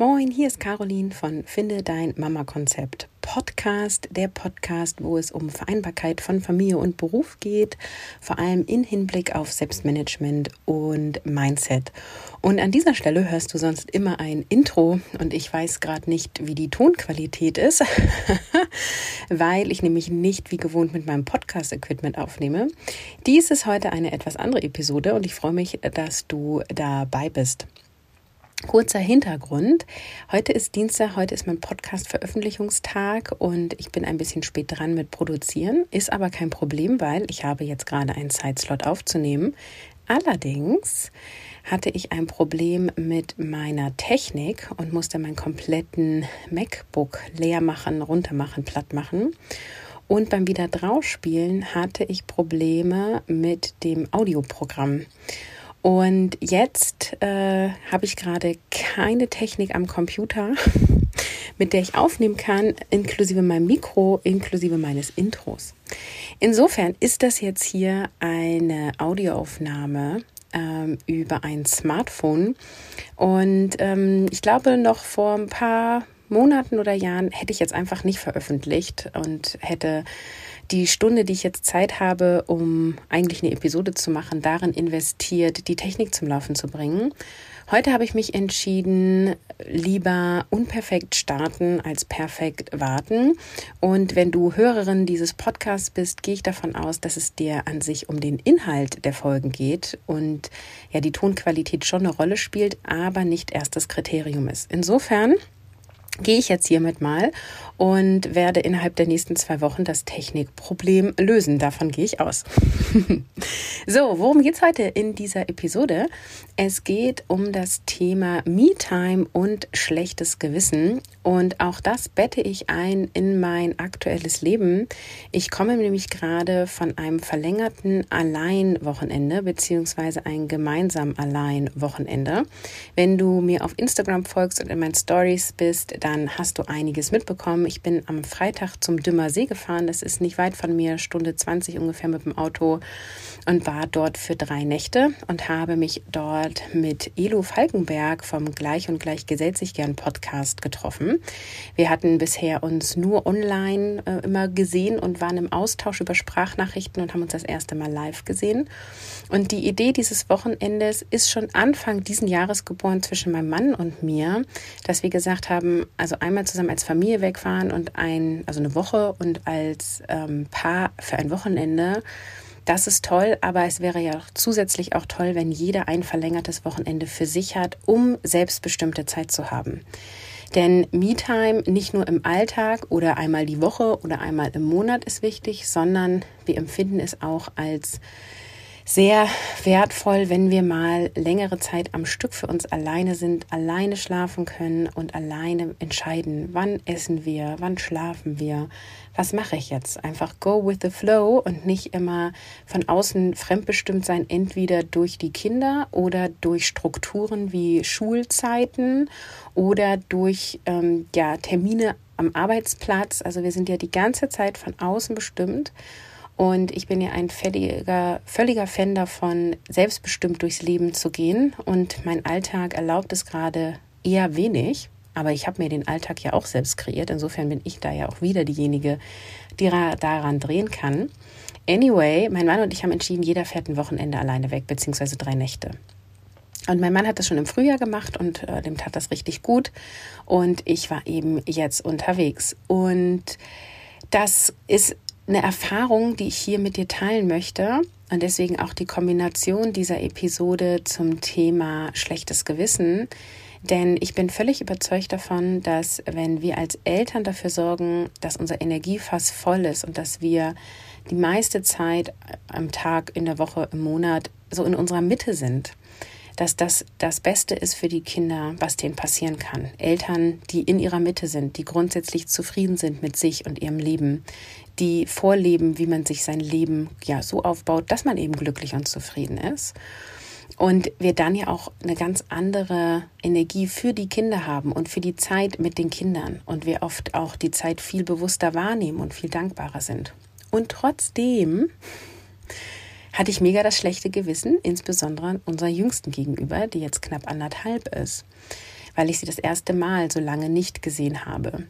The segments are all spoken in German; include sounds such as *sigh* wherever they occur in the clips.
Moin, hier ist Caroline von Finde dein Mama-Konzept Podcast, der Podcast, wo es um Vereinbarkeit von Familie und Beruf geht, vor allem in Hinblick auf Selbstmanagement und Mindset. Und an dieser Stelle hörst du sonst immer ein Intro und ich weiß gerade nicht, wie die Tonqualität ist, *laughs* weil ich nämlich nicht wie gewohnt mit meinem Podcast-Equipment aufnehme. Dies ist heute eine etwas andere Episode und ich freue mich, dass du dabei bist. Kurzer Hintergrund. Heute ist Dienstag, heute ist mein Podcast-Veröffentlichungstag und ich bin ein bisschen spät dran mit Produzieren. Ist aber kein Problem, weil ich habe jetzt gerade einen Zeitslot aufzunehmen. Allerdings hatte ich ein Problem mit meiner Technik und musste meinen kompletten MacBook leer machen, runter machen, platt machen. Und beim wieder draufspielen hatte ich Probleme mit dem Audioprogramm. Und jetzt äh, habe ich gerade keine Technik am Computer, *laughs* mit der ich aufnehmen kann, inklusive meinem Mikro, inklusive meines Intros. Insofern ist das jetzt hier eine Audioaufnahme ähm, über ein Smartphone. Und ähm, ich glaube, noch vor ein paar Monaten oder Jahren hätte ich jetzt einfach nicht veröffentlicht und hätte die Stunde, die ich jetzt Zeit habe, um eigentlich eine Episode zu machen, darin investiert, die Technik zum Laufen zu bringen. Heute habe ich mich entschieden, lieber unperfekt starten als perfekt warten. Und wenn du Hörerin dieses Podcasts bist, gehe ich davon aus, dass es dir an sich um den Inhalt der Folgen geht und ja die Tonqualität schon eine Rolle spielt, aber nicht erst das Kriterium ist. Insofern gehe ich jetzt hiermit mal und werde innerhalb der nächsten zwei Wochen das Technikproblem lösen. Davon gehe ich aus. *laughs* so, worum geht es heute in dieser Episode? Es geht um das Thema Me-Time und schlechtes Gewissen. Und auch das bette ich ein in mein aktuelles Leben. Ich komme nämlich gerade von einem verlängerten Allein-Wochenende beziehungsweise ein gemeinsam Allein-Wochenende. Wenn du mir auf Instagram folgst und in meinen Stories bist, dann hast du einiges mitbekommen. Ich bin am Freitag zum Dümmer See gefahren. Das ist nicht weit von mir, Stunde 20 ungefähr mit dem Auto und war dort für drei Nächte und habe mich dort mit Elo Falkenberg vom Gleich und Gleich gesellt sich gern Podcast getroffen. Wir hatten bisher uns nur online äh, immer gesehen und waren im Austausch über Sprachnachrichten und haben uns das erste Mal live gesehen. Und die Idee dieses Wochenendes ist schon Anfang diesen Jahres geboren zwischen meinem Mann und mir, dass wir gesagt haben, also einmal zusammen als Familie wegfahren fahren und ein, also eine Woche und als ähm, Paar für ein Wochenende. Das ist toll, aber es wäre ja zusätzlich auch toll, wenn jeder ein verlängertes Wochenende für sich hat, um selbstbestimmte Zeit zu haben. Denn Me-Time nicht nur im Alltag oder einmal die Woche oder einmal im Monat ist wichtig, sondern wir empfinden es auch als sehr wertvoll, wenn wir mal längere Zeit am Stück für uns alleine sind, alleine schlafen können und alleine entscheiden, wann essen wir, wann schlafen wir, was mache ich jetzt? Einfach go with the flow und nicht immer von außen fremdbestimmt sein, entweder durch die Kinder oder durch Strukturen wie Schulzeiten oder durch ähm, ja, Termine am Arbeitsplatz. Also wir sind ja die ganze Zeit von außen bestimmt und ich bin ja ein völliger, völliger Fan davon, selbstbestimmt durchs Leben zu gehen. Und mein Alltag erlaubt es gerade eher wenig. Aber ich habe mir den Alltag ja auch selbst kreiert. Insofern bin ich da ja auch wieder diejenige, die daran drehen kann. Anyway, mein Mann und ich haben entschieden, jeder fährt ein Wochenende alleine weg, beziehungsweise drei Nächte. Und mein Mann hat das schon im Frühjahr gemacht und äh, dem tat das richtig gut. Und ich war eben jetzt unterwegs. Und das ist eine Erfahrung, die ich hier mit dir teilen möchte. Und deswegen auch die Kombination dieser Episode zum Thema schlechtes Gewissen. Denn ich bin völlig überzeugt davon, dass wenn wir als Eltern dafür sorgen, dass unser Energiefass voll ist und dass wir die meiste Zeit am Tag, in der Woche, im Monat so in unserer Mitte sind, dass das das Beste ist für die Kinder, was denen passieren kann. Eltern, die in ihrer Mitte sind, die grundsätzlich zufrieden sind mit sich und ihrem Leben, die vorleben, wie man sich sein Leben ja so aufbaut, dass man eben glücklich und zufrieden ist. Und wir dann ja auch eine ganz andere Energie für die Kinder haben und für die Zeit mit den Kindern. Und wir oft auch die Zeit viel bewusster wahrnehmen und viel dankbarer sind. Und trotzdem hatte ich mega das schlechte Gewissen, insbesondere unserer Jüngsten gegenüber, die jetzt knapp anderthalb ist. weil ich sie das erste Mal so lange nicht gesehen habe.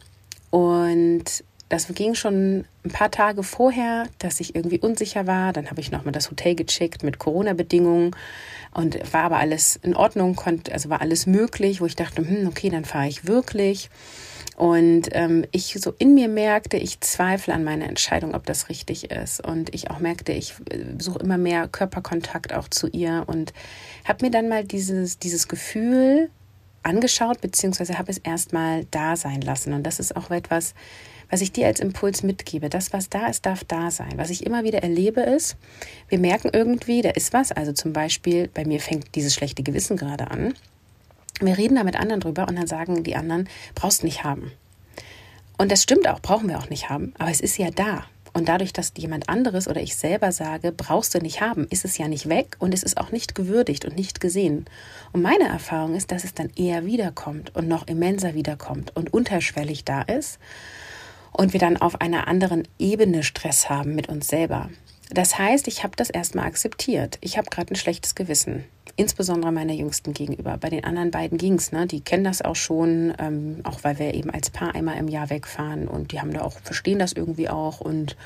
Und das ging schon ein paar Tage vorher, dass ich irgendwie unsicher war. Dann habe ich nochmal das Hotel gecheckt mit Corona-Bedingungen und war aber alles in Ordnung, konnte, also war alles möglich, wo ich dachte, hm, okay, dann fahre ich wirklich. Und ähm, ich so in mir merkte, ich zweifle an meiner Entscheidung, ob das richtig ist. Und ich auch merkte, ich äh, suche immer mehr Körperkontakt auch zu ihr und habe mir dann mal dieses, dieses Gefühl angeschaut, beziehungsweise habe es erstmal da sein lassen. Und das ist auch etwas, was ich dir als Impuls mitgebe. Das, was da ist, darf da sein. Was ich immer wieder erlebe, ist, wir merken irgendwie, da ist was. Also zum Beispiel, bei mir fängt dieses schlechte Gewissen gerade an. Wir reden da mit anderen drüber und dann sagen die anderen, brauchst nicht haben. Und das stimmt auch, brauchen wir auch nicht haben. Aber es ist ja da. Und dadurch, dass jemand anderes oder ich selber sage, brauchst du nicht haben, ist es ja nicht weg und es ist auch nicht gewürdigt und nicht gesehen. Und meine Erfahrung ist, dass es dann eher wiederkommt und noch immenser wiederkommt und unterschwellig da ist und wir dann auf einer anderen Ebene Stress haben mit uns selber. Das heißt, ich habe das erstmal akzeptiert. Ich habe gerade ein schlechtes Gewissen, insbesondere meiner Jüngsten gegenüber. Bei den anderen beiden ging es, ne? die kennen das auch schon, ähm, auch weil wir eben als Paar einmal im Jahr wegfahren und die haben da auch, verstehen das irgendwie auch und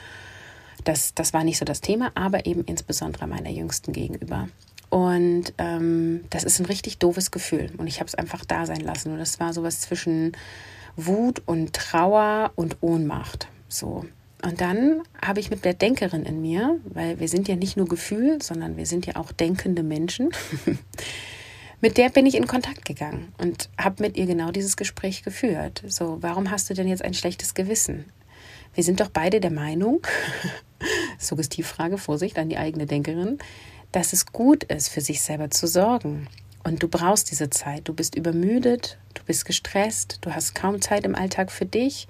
das, das war nicht so das Thema, aber eben insbesondere meiner Jüngsten gegenüber. Und ähm, das ist ein richtig doofes Gefühl und ich habe es einfach da sein lassen und das war sowas zwischen Wut und Trauer und Ohnmacht. So. Und dann habe ich mit der Denkerin in mir, weil wir sind ja nicht nur Gefühl, sondern wir sind ja auch denkende Menschen. *laughs* mit der bin ich in Kontakt gegangen und habe mit ihr genau dieses Gespräch geführt. So, warum hast du denn jetzt ein schlechtes Gewissen? Wir sind doch beide der Meinung, *laughs* Suggestivfrage, Vorsicht an die eigene Denkerin, dass es gut ist, für sich selber zu sorgen. Und du brauchst diese Zeit. Du bist übermüdet, du bist gestresst, du hast kaum Zeit im Alltag für dich.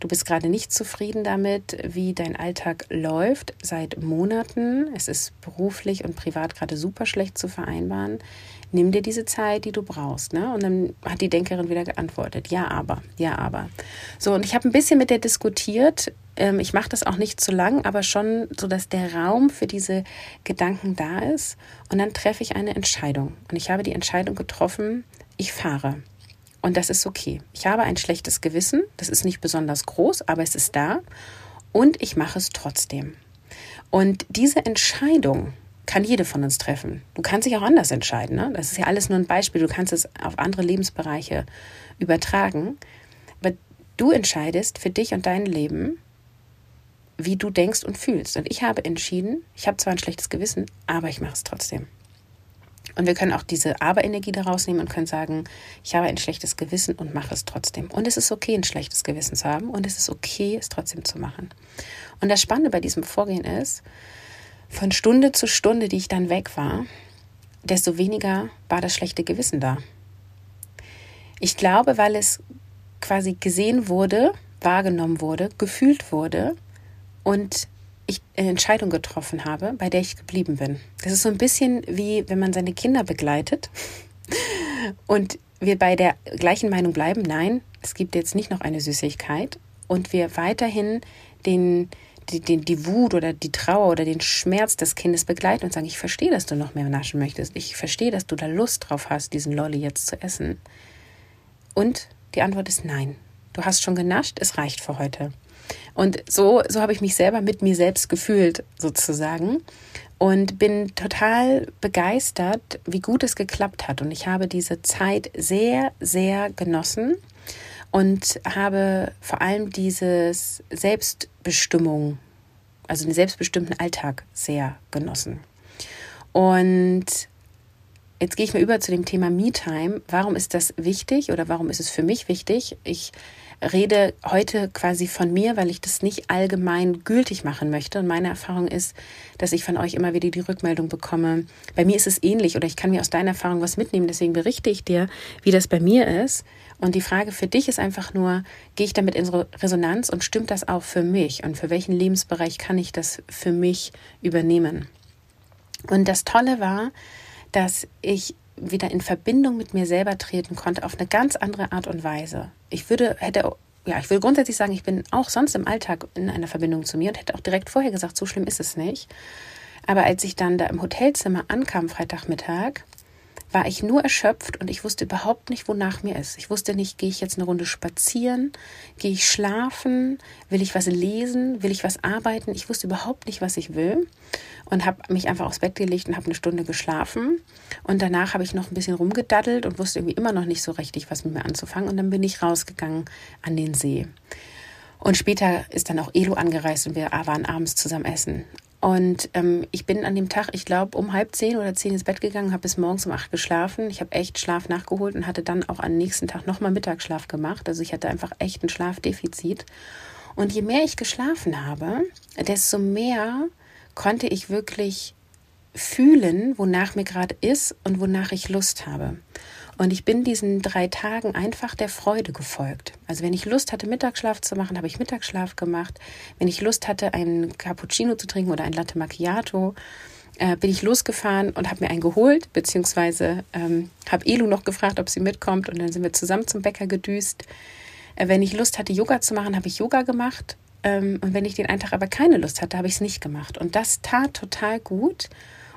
Du bist gerade nicht zufrieden damit, wie dein Alltag läuft seit Monaten. Es ist beruflich und privat gerade super schlecht zu vereinbaren. Nimm dir diese Zeit, die du brauchst. Ne? Und dann hat die Denkerin wieder geantwortet, ja, aber, ja, aber. So, und ich habe ein bisschen mit der diskutiert. Ähm, ich mache das auch nicht zu lang, aber schon so, dass der Raum für diese Gedanken da ist. Und dann treffe ich eine Entscheidung. Und ich habe die Entscheidung getroffen, ich fahre. Und das ist okay. Ich habe ein schlechtes Gewissen. Das ist nicht besonders groß, aber es ist da. Und ich mache es trotzdem. Und diese Entscheidung kann jede von uns treffen. Du kannst dich auch anders entscheiden. Ne? Das ist ja alles nur ein Beispiel. Du kannst es auf andere Lebensbereiche übertragen. Aber du entscheidest für dich und dein Leben, wie du denkst und fühlst. Und ich habe entschieden, ich habe zwar ein schlechtes Gewissen, aber ich mache es trotzdem. Und wir können auch diese Aber-Energie daraus nehmen und können sagen, ich habe ein schlechtes Gewissen und mache es trotzdem. Und es ist okay, ein schlechtes Gewissen zu haben und es ist okay, es trotzdem zu machen. Und das Spannende bei diesem Vorgehen ist, von Stunde zu Stunde, die ich dann weg war, desto weniger war das schlechte Gewissen da. Ich glaube, weil es quasi gesehen wurde, wahrgenommen wurde, gefühlt wurde und ich eine Entscheidung getroffen habe, bei der ich geblieben bin. Das ist so ein bisschen wie wenn man seine Kinder begleitet *laughs* und wir bei der gleichen Meinung bleiben, nein, es gibt jetzt nicht noch eine Süßigkeit und wir weiterhin den, die, die, die Wut oder die Trauer oder den Schmerz des Kindes begleiten und sagen, ich verstehe, dass du noch mehr naschen möchtest. Ich verstehe, dass du da Lust drauf hast, diesen Lolli jetzt zu essen. Und die Antwort ist nein. Du hast schon genascht, es reicht für heute. Und so, so habe ich mich selber mit mir selbst gefühlt, sozusagen. Und bin total begeistert, wie gut es geklappt hat. Und ich habe diese Zeit sehr, sehr genossen und habe vor allem dieses Selbstbestimmung, also den selbstbestimmten Alltag sehr genossen. Und jetzt gehe ich mal über zu dem Thema Me-Time. Warum ist das wichtig oder warum ist es für mich wichtig? Ich rede heute quasi von mir, weil ich das nicht allgemein gültig machen möchte. Und meine Erfahrung ist, dass ich von euch immer wieder die Rückmeldung bekomme. Bei mir ist es ähnlich oder ich kann mir aus deiner Erfahrung was mitnehmen. Deswegen berichte ich dir, wie das bei mir ist. Und die Frage für dich ist einfach nur, gehe ich damit in Resonanz und stimmt das auch für mich? Und für welchen Lebensbereich kann ich das für mich übernehmen? Und das Tolle war, dass ich wieder in Verbindung mit mir selber treten konnte auf eine ganz andere Art und Weise. Ich würde, hätte, ja, ich würde grundsätzlich sagen, ich bin auch sonst im Alltag in einer Verbindung zu mir und hätte auch direkt vorher gesagt, so schlimm ist es nicht. Aber als ich dann da im Hotelzimmer ankam, Freitagmittag, war ich nur erschöpft und ich wusste überhaupt nicht, wonach mir ist. Ich wusste nicht, gehe ich jetzt eine Runde spazieren, gehe ich schlafen, will ich was lesen, will ich was arbeiten. Ich wusste überhaupt nicht, was ich will und habe mich einfach aufs Bett gelegt und habe eine Stunde geschlafen. Und danach habe ich noch ein bisschen rumgedaddelt und wusste irgendwie immer noch nicht so richtig, was mit mir anzufangen. Und dann bin ich rausgegangen an den See. Und später ist dann auch Elo angereist und wir waren abends zusammen essen. Und ähm, ich bin an dem Tag, ich glaube, um halb zehn oder zehn ins Bett gegangen, habe bis morgens um acht geschlafen. Ich habe echt Schlaf nachgeholt und hatte dann auch am nächsten Tag nochmal Mittagsschlaf gemacht. Also ich hatte einfach echt ein Schlafdefizit. Und je mehr ich geschlafen habe, desto mehr konnte ich wirklich fühlen, wonach mir gerade ist und wonach ich Lust habe. Und ich bin diesen drei Tagen einfach der Freude gefolgt. Also wenn ich Lust hatte, Mittagsschlaf zu machen, habe ich Mittagsschlaf gemacht. Wenn ich Lust hatte, einen Cappuccino zu trinken oder ein Latte Macchiato, äh, bin ich losgefahren und habe mir einen geholt, beziehungsweise ähm, habe Elu noch gefragt, ob sie mitkommt und dann sind wir zusammen zum Bäcker gedüst. Äh, wenn ich Lust hatte, Yoga zu machen, habe ich Yoga gemacht. Ähm, und wenn ich den einen Tag aber keine Lust hatte, habe ich es nicht gemacht. Und das tat total gut.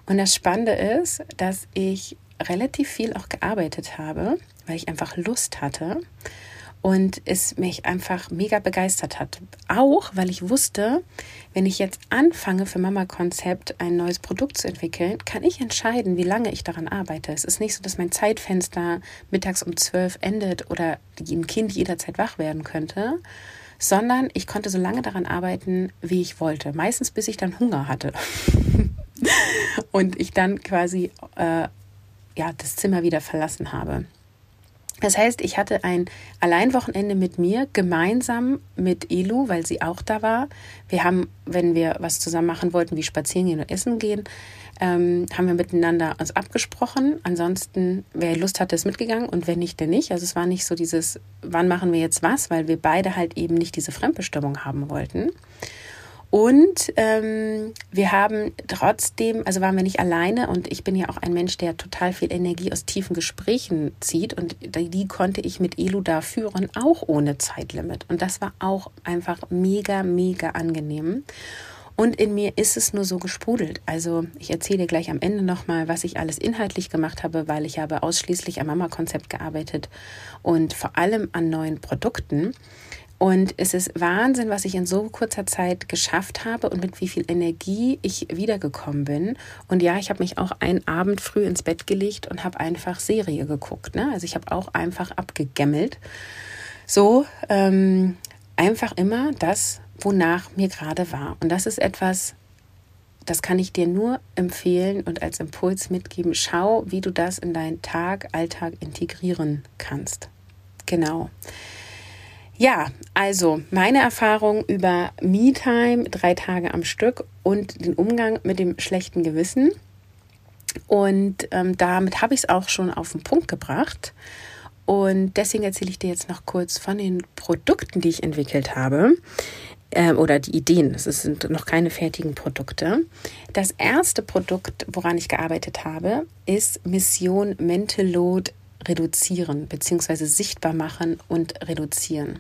Und das Spannende ist, dass ich relativ viel auch gearbeitet habe, weil ich einfach Lust hatte und es mich einfach mega begeistert hat. Auch weil ich wusste, wenn ich jetzt anfange für Mama Konzept ein neues Produkt zu entwickeln, kann ich entscheiden, wie lange ich daran arbeite. Es ist nicht so, dass mein Zeitfenster mittags um zwölf endet oder ein Kind jederzeit wach werden könnte, sondern ich konnte so lange daran arbeiten, wie ich wollte. Meistens bis ich dann Hunger hatte. *laughs* und ich dann quasi äh, ja, das Zimmer wieder verlassen habe. Das heißt, ich hatte ein Alleinwochenende mit mir, gemeinsam mit Elu, weil sie auch da war. Wir haben, wenn wir was zusammen machen wollten, wie spazieren gehen und essen gehen, ähm, haben wir miteinander uns abgesprochen. Ansonsten, wer Lust hatte, ist mitgegangen und wenn nicht, der nicht. Also es war nicht so dieses, wann machen wir jetzt was, weil wir beide halt eben nicht diese Fremdbestimmung haben wollten. Und ähm, wir haben trotzdem, also waren wir nicht alleine und ich bin ja auch ein Mensch, der total viel Energie aus tiefen Gesprächen zieht und die, konnte ich mit Elu da führen, auch ohne Zeitlimit. Und das war auch einfach mega, mega angenehm. Und in mir ist es nur so gesprudelt. Also ich erzähle gleich am Ende nochmal, was ich alles inhaltlich gemacht habe, weil ich habe ausschließlich am Mama-Konzept gearbeitet und vor allem an neuen Produkten. Und es ist Wahnsinn, was ich in so kurzer Zeit geschafft habe und mit wie viel Energie ich wiedergekommen bin. Und ja, ich habe mich auch einen Abend früh ins Bett gelegt und habe einfach Serie geguckt. Ne? Also ich habe auch einfach abgegemmelt. So, ähm, einfach immer das, wonach mir gerade war. Und das ist etwas, das kann ich dir nur empfehlen und als Impuls mitgeben. Schau, wie du das in deinen Tag, Alltag integrieren kannst. Genau. Ja, also meine Erfahrung über Me-Time, drei Tage am Stück und den Umgang mit dem schlechten Gewissen. Und ähm, damit habe ich es auch schon auf den Punkt gebracht. Und deswegen erzähle ich dir jetzt noch kurz von den Produkten, die ich entwickelt habe. Äh, oder die Ideen. Es sind noch keine fertigen Produkte. Das erste Produkt, woran ich gearbeitet habe, ist Mission Mental Load reduzieren bzw. sichtbar machen und reduzieren.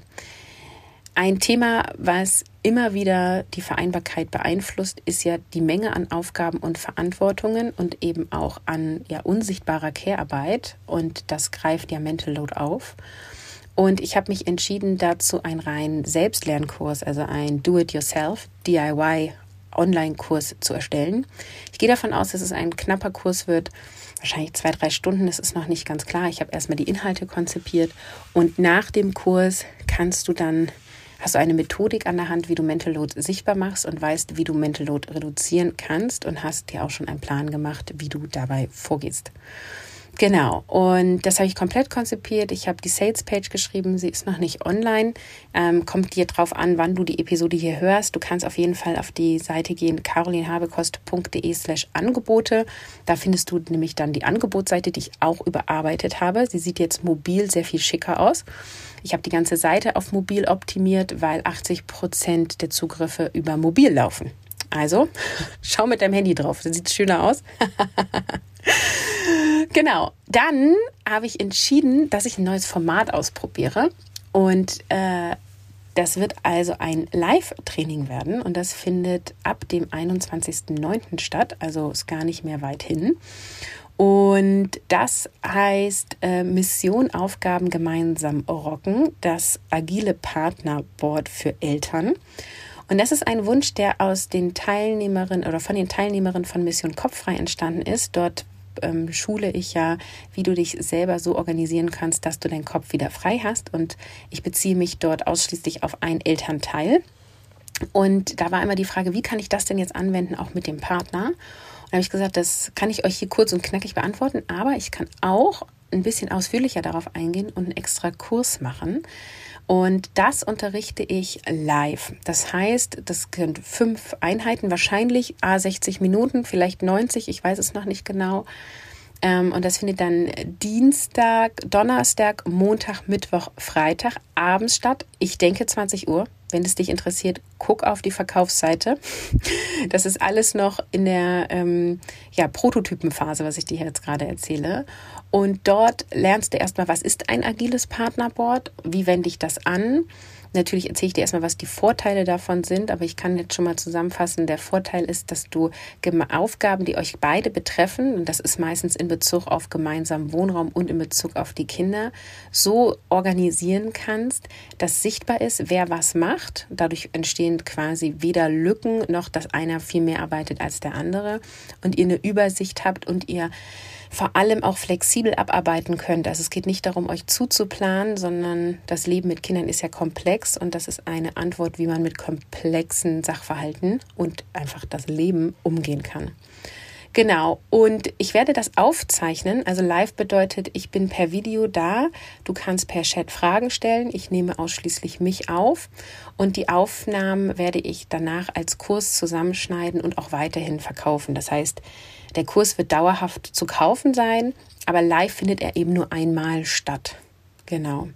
Ein Thema, was immer wieder die Vereinbarkeit beeinflusst, ist ja die Menge an Aufgaben und Verantwortungen und eben auch an ja, unsichtbarer Care-Arbeit. Und das greift ja Mental Load auf. Und ich habe mich entschieden, dazu einen reinen Selbstlernkurs, also ein Do-it-yourself, DIY Online-Kurs zu erstellen. Ich gehe davon aus, dass es ein knapper Kurs wird, wahrscheinlich zwei, drei Stunden, das ist noch nicht ganz klar. Ich habe erstmal die Inhalte konzipiert und nach dem Kurs kannst du dann, hast du eine Methodik an der Hand, wie du Mental Load sichtbar machst und weißt, wie du Mental Load reduzieren kannst und hast dir auch schon einen Plan gemacht, wie du dabei vorgehst. Genau, und das habe ich komplett konzipiert. Ich habe die Sales-Page geschrieben, sie ist noch nicht online. Ähm, kommt dir drauf an, wann du die Episode hier hörst. Du kannst auf jeden Fall auf die Seite gehen, carolinhabekost.de slash Angebote. Da findest du nämlich dann die Angebotsseite, die ich auch überarbeitet habe. Sie sieht jetzt mobil sehr viel schicker aus. Ich habe die ganze Seite auf mobil optimiert, weil 80 Prozent der Zugriffe über mobil laufen. Also, *laughs* schau mit deinem Handy drauf, das sieht schöner aus. *laughs* genau. Dann habe ich entschieden, dass ich ein neues Format ausprobiere. Und äh, das wird also ein Live-Training werden. Und das findet ab dem 21.09. statt. Also ist gar nicht mehr weit hin. Und das heißt äh, Mission Aufgaben gemeinsam rocken, das agile Partnerboard für Eltern. Und das ist ein Wunsch, der aus den Teilnehmerinnen oder von den Teilnehmerinnen von Mission Kopffrei entstanden ist. Dort ähm, schule ich ja, wie du dich selber so organisieren kannst, dass du deinen Kopf wieder frei hast. Und ich beziehe mich dort ausschließlich auf einen Elternteil. Und da war immer die Frage, wie kann ich das denn jetzt anwenden, auch mit dem Partner? Und habe ich gesagt, das kann ich euch hier kurz und knackig beantworten, aber ich kann auch ein bisschen ausführlicher darauf eingehen und einen extra Kurs machen. Und das unterrichte ich live. Das heißt, das sind fünf Einheiten, wahrscheinlich A 60 Minuten, vielleicht 90, ich weiß es noch nicht genau. Ähm, und das findet dann Dienstag, Donnerstag, Montag, Mittwoch, Freitag abends statt. Ich denke 20 Uhr. Wenn es dich interessiert, guck auf die Verkaufsseite. *laughs* Das ist alles noch in der ähm, ja, Prototypenphase, was ich dir jetzt gerade erzähle. Und dort lernst du erstmal, was ist ein agiles Partnerboard? Wie wende ich das an? Natürlich erzähle ich dir erstmal, was die Vorteile davon sind, aber ich kann jetzt schon mal zusammenfassen. Der Vorteil ist, dass du Aufgaben, die euch beide betreffen, und das ist meistens in Bezug auf gemeinsamen Wohnraum und in Bezug auf die Kinder, so organisieren kannst, dass sichtbar ist, wer was macht. Dadurch entstehen quasi weder Lücken noch, dass einer viel mehr arbeitet als der andere und ihr eine Übersicht habt und ihr vor allem auch flexibel abarbeiten könnt. Also es geht nicht darum, euch zuzuplanen, sondern das Leben mit Kindern ist ja komplex und das ist eine Antwort, wie man mit komplexen Sachverhalten und einfach das Leben umgehen kann. Genau, und ich werde das aufzeichnen. Also live bedeutet, ich bin per Video da. Du kannst per Chat Fragen stellen. Ich nehme ausschließlich mich auf. Und die Aufnahmen werde ich danach als Kurs zusammenschneiden und auch weiterhin verkaufen. Das heißt, der Kurs wird dauerhaft zu kaufen sein, aber live findet er eben nur einmal statt. Genau.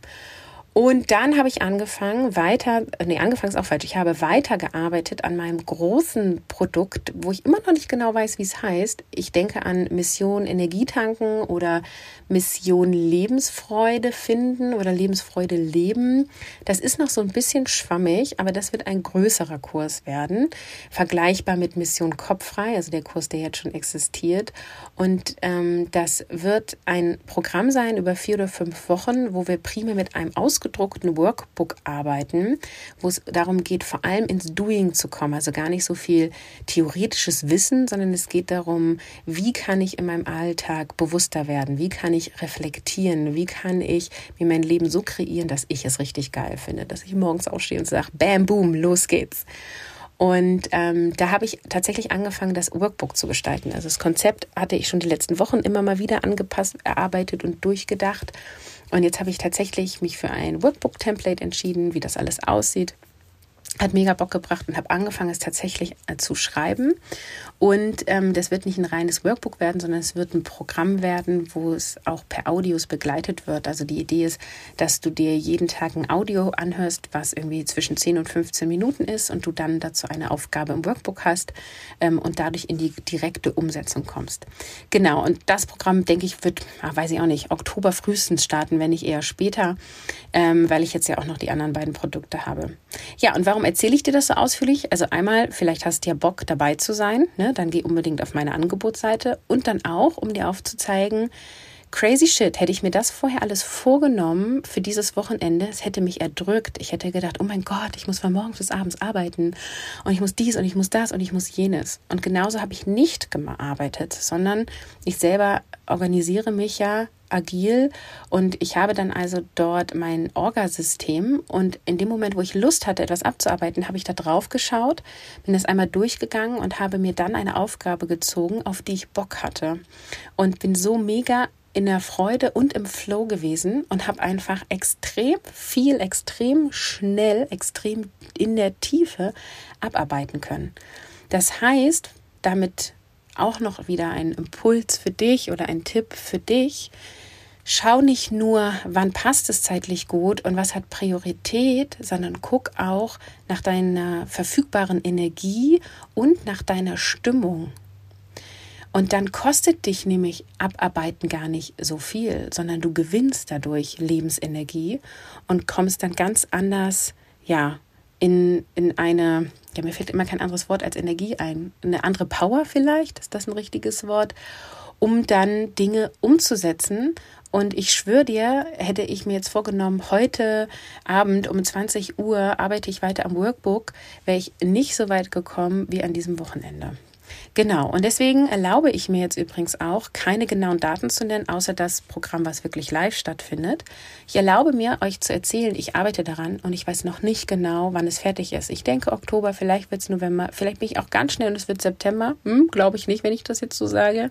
Und dann habe ich angefangen, weiter, nee, angefangen ist auch falsch, ich habe weitergearbeitet an meinem großen Produkt, wo ich immer noch nicht genau weiß, wie es heißt. Ich denke an Mission Energietanken oder Mission Lebensfreude finden oder Lebensfreude leben. Das ist noch so ein bisschen schwammig, aber das wird ein größerer Kurs werden, vergleichbar mit Mission Kopffrei, also der Kurs, der jetzt schon existiert. Und ähm, das wird ein Programm sein über vier oder fünf Wochen, wo wir primär mit einem Aus ausgedruckten Workbook arbeiten, wo es darum geht, vor allem ins Doing zu kommen. Also gar nicht so viel theoretisches Wissen, sondern es geht darum, wie kann ich in meinem Alltag bewusster werden? Wie kann ich reflektieren? Wie kann ich mir mein Leben so kreieren, dass ich es richtig geil finde? Dass ich morgens aufstehe und sage, bam, boom, los geht's. Und ähm, da habe ich tatsächlich angefangen, das Workbook zu gestalten. Also das Konzept hatte ich schon die letzten Wochen immer mal wieder angepasst, erarbeitet und durchgedacht. Und jetzt habe ich tatsächlich mich für ein Workbook-Template entschieden, wie das alles aussieht hat mega Bock gebracht und habe angefangen, es tatsächlich äh, zu schreiben. Und ähm, das wird nicht ein reines Workbook werden, sondern es wird ein Programm werden, wo es auch per Audios begleitet wird. Also die Idee ist, dass du dir jeden Tag ein Audio anhörst, was irgendwie zwischen 10 und 15 Minuten ist und du dann dazu eine Aufgabe im Workbook hast ähm, und dadurch in die direkte Umsetzung kommst. Genau, und das Programm, denke ich, wird, ach, weiß ich auch nicht, Oktober frühestens starten, wenn nicht eher später, ähm, weil ich jetzt ja auch noch die anderen beiden Produkte habe. Ja, und warum Warum erzähle ich dir das so ausführlich? Also einmal, vielleicht hast du ja Bock dabei zu sein, ne? dann geh unbedingt auf meine Angebotsseite und dann auch, um dir aufzuzeigen, crazy shit, hätte ich mir das vorher alles vorgenommen für dieses Wochenende, es hätte mich erdrückt. Ich hätte gedacht, oh mein Gott, ich muss von morgens bis abends arbeiten und ich muss dies und ich muss das und ich muss jenes. Und genauso habe ich nicht gearbeitet, sondern ich selber organisiere mich ja agil und ich habe dann also dort mein Orgasystem und in dem Moment, wo ich Lust hatte, etwas abzuarbeiten, habe ich da drauf geschaut, bin das einmal durchgegangen und habe mir dann eine Aufgabe gezogen, auf die ich Bock hatte und bin so mega in der Freude und im Flow gewesen und habe einfach extrem viel, extrem schnell, extrem in der Tiefe abarbeiten können. Das heißt, damit auch noch wieder ein Impuls für dich oder ein Tipp für dich, schau nicht nur, wann passt es zeitlich gut und was hat Priorität, sondern guck auch nach deiner verfügbaren Energie und nach deiner Stimmung. Und dann kostet dich nämlich Abarbeiten gar nicht so viel, sondern du gewinnst dadurch Lebensenergie und kommst dann ganz anders, ja, in, in eine, ja, mir fällt immer kein anderes Wort als Energie ein, eine andere Power vielleicht, ist das ein richtiges Wort? um dann Dinge umzusetzen. Und ich schwöre dir, hätte ich mir jetzt vorgenommen, heute Abend um 20 Uhr arbeite ich weiter am Workbook, wäre ich nicht so weit gekommen wie an diesem Wochenende. Genau, und deswegen erlaube ich mir jetzt übrigens auch, keine genauen Daten zu nennen, außer das Programm, was wirklich live stattfindet. Ich erlaube mir, euch zu erzählen, ich arbeite daran und ich weiß noch nicht genau, wann es fertig ist. Ich denke Oktober, vielleicht wird es November, vielleicht bin ich auch ganz schnell und es wird September. Hm, Glaube ich nicht, wenn ich das jetzt so sage.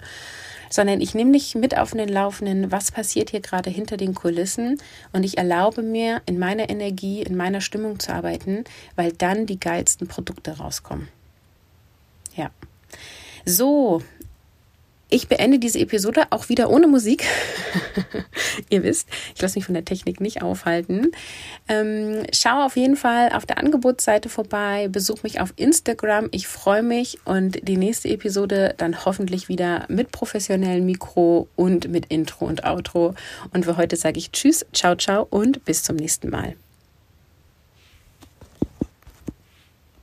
Sondern ich nehme dich mit auf den Laufenden, was passiert hier gerade hinter den Kulissen und ich erlaube mir, in meiner Energie, in meiner Stimmung zu arbeiten, weil dann die geilsten Produkte rauskommen. Ja. So, ich beende diese Episode auch wieder ohne Musik. *laughs* Ihr wisst, ich lasse mich von der Technik nicht aufhalten. Ähm, schau auf jeden Fall auf der Angebotsseite vorbei, besuch mich auf Instagram. Ich freue mich und die nächste Episode dann hoffentlich wieder mit professionellem Mikro und mit Intro und Outro. Und für heute sage ich Tschüss, ciao, ciao und bis zum nächsten Mal.